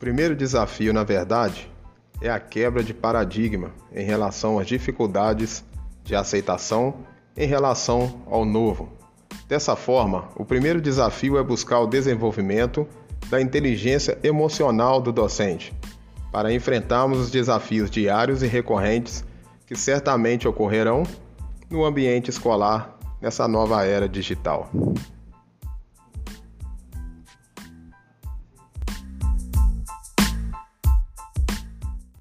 primeiro desafio, na verdade, é a quebra de paradigma em relação às dificuldades de aceitação em relação ao novo. Dessa forma, o primeiro desafio é buscar o desenvolvimento da inteligência emocional do docente, para enfrentarmos os desafios diários e recorrentes que certamente ocorrerão no ambiente escolar nessa nova era digital.